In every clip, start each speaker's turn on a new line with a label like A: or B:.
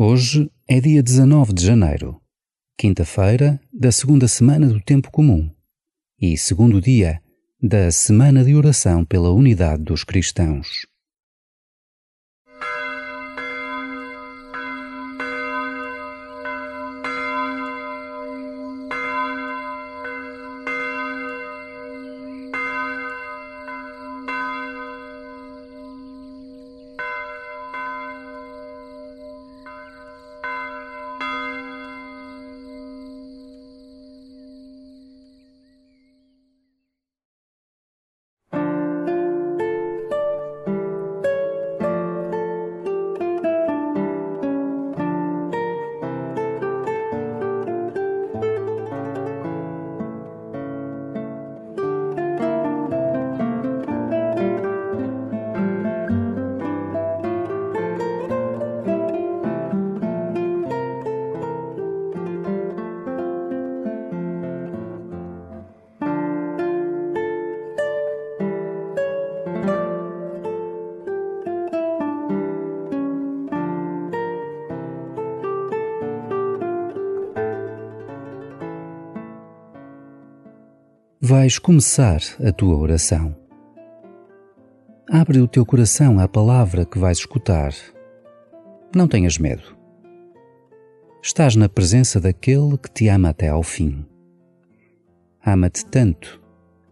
A: Hoje é dia 19 de janeiro, quinta-feira da segunda semana do Tempo Comum e segundo dia da Semana de Oração pela Unidade dos Cristãos. Vais começar a tua oração. Abre o teu coração à palavra que vais escutar. Não tenhas medo. Estás na presença daquele que te ama até ao fim. Ama-te tanto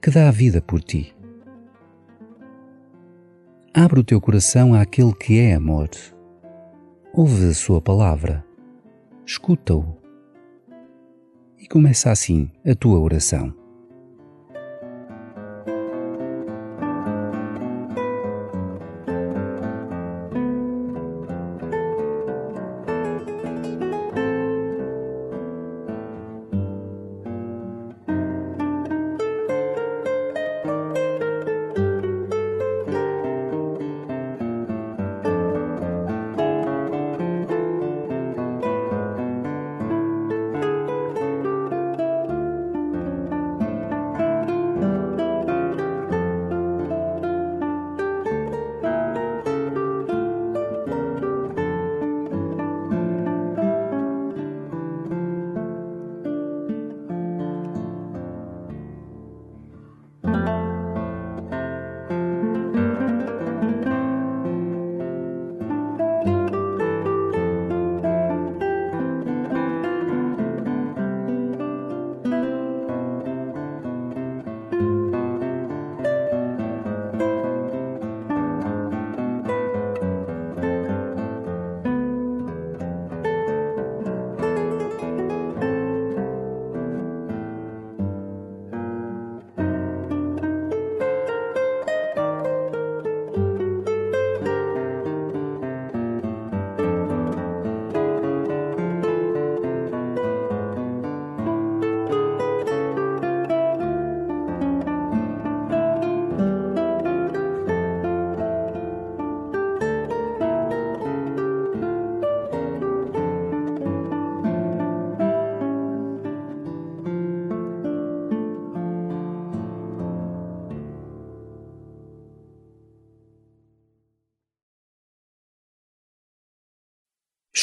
A: que dá a vida por ti. Abre o teu coração àquele que é amor. Ouve a sua palavra. Escuta-o. E começa assim a tua oração.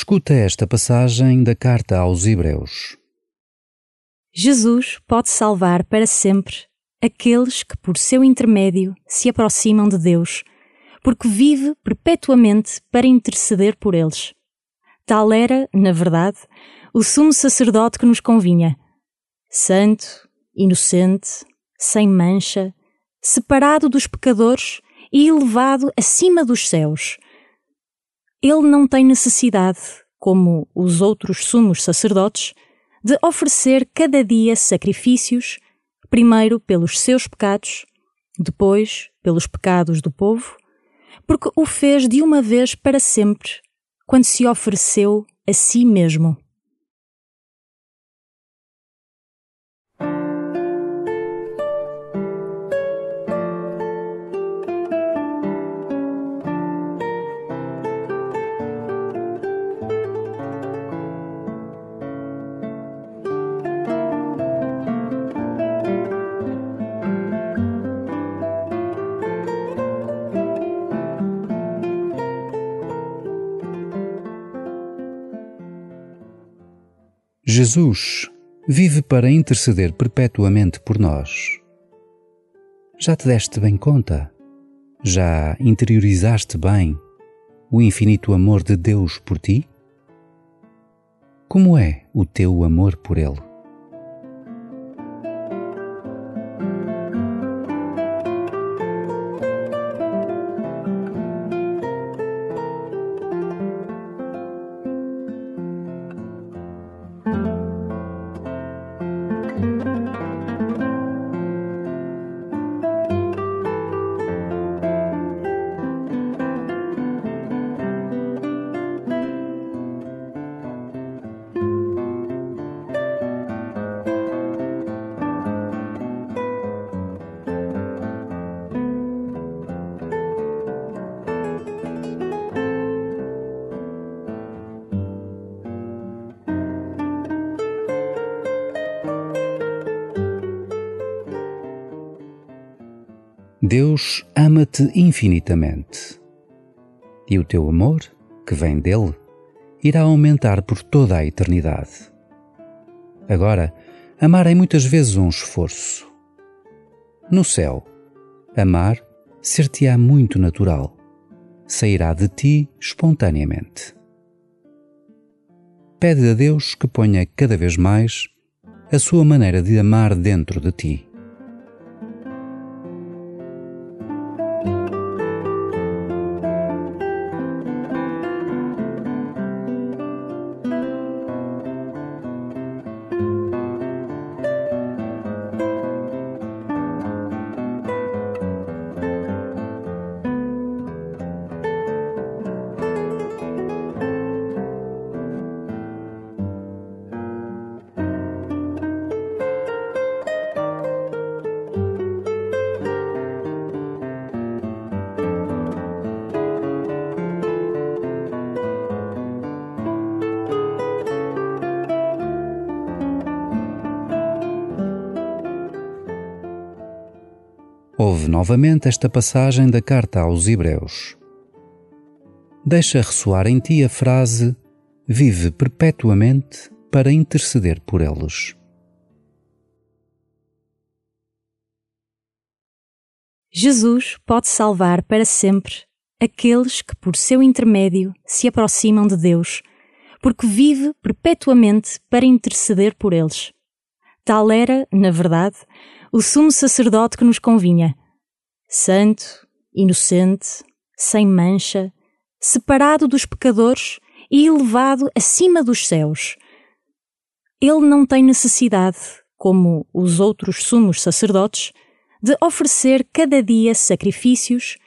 A: Escuta esta passagem da carta aos Hebreus.
B: Jesus pode salvar para sempre aqueles que, por seu intermédio, se aproximam de Deus, porque vive perpetuamente para interceder por eles. Tal era, na verdade, o sumo sacerdote que nos convinha. Santo, inocente, sem mancha, separado dos pecadores e elevado acima dos céus ele não tem necessidade, como os outros sumos sacerdotes, de oferecer cada dia sacrifícios, primeiro pelos seus pecados, depois pelos pecados do povo, porque o fez de uma vez para sempre, quando se ofereceu a si mesmo.
A: Jesus vive para interceder perpetuamente por nós. Já te deste bem conta? Já interiorizaste bem o infinito amor de Deus por ti? Como é o teu amor por Ele? Deus ama-te infinitamente. E o teu amor, que vem dele, irá aumentar por toda a eternidade. Agora, amar é muitas vezes um esforço. No céu, amar ser-te-á muito natural, sairá de ti espontaneamente. Pede a Deus que ponha cada vez mais a sua maneira de amar dentro de ti. Ouve novamente esta passagem da carta aos Hebreus. Deixa ressoar em ti a frase: Vive perpetuamente para interceder por eles.
B: Jesus pode salvar para sempre aqueles que, por seu intermédio, se aproximam de Deus, porque vive perpetuamente para interceder por eles. Tal era, na verdade, o sumo sacerdote que nos convinha. Santo, inocente, sem mancha, separado dos pecadores e elevado acima dos céus. Ele não tem necessidade, como os outros sumos sacerdotes, de oferecer cada dia sacrifícios,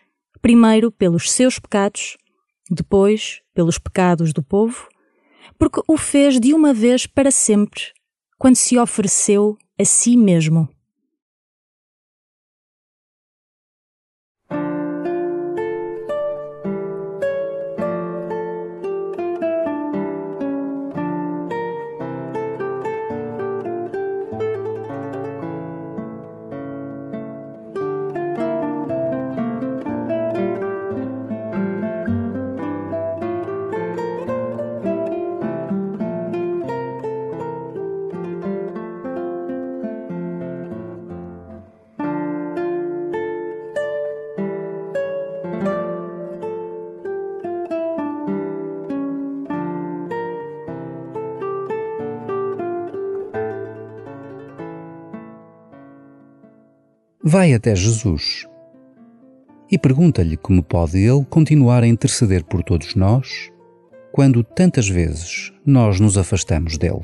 B: primeiro pelos seus pecados, depois pelos pecados do povo, porque o fez de uma vez para sempre, quando se ofereceu a si mesmo.
A: Vai até Jesus e pergunta-lhe como pode ele continuar a interceder por todos nós quando tantas vezes nós nos afastamos dele.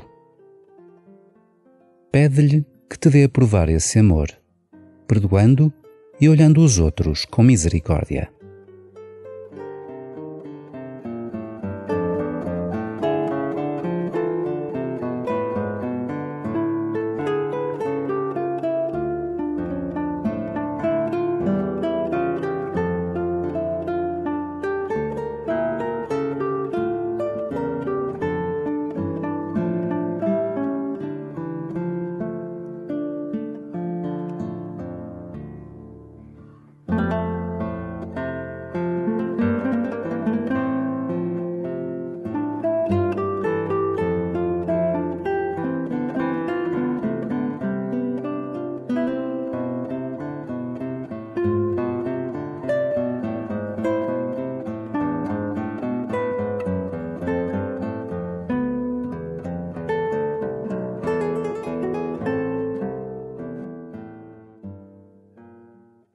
A: Pede-lhe que te dê a provar esse amor, perdoando e olhando os outros com misericórdia.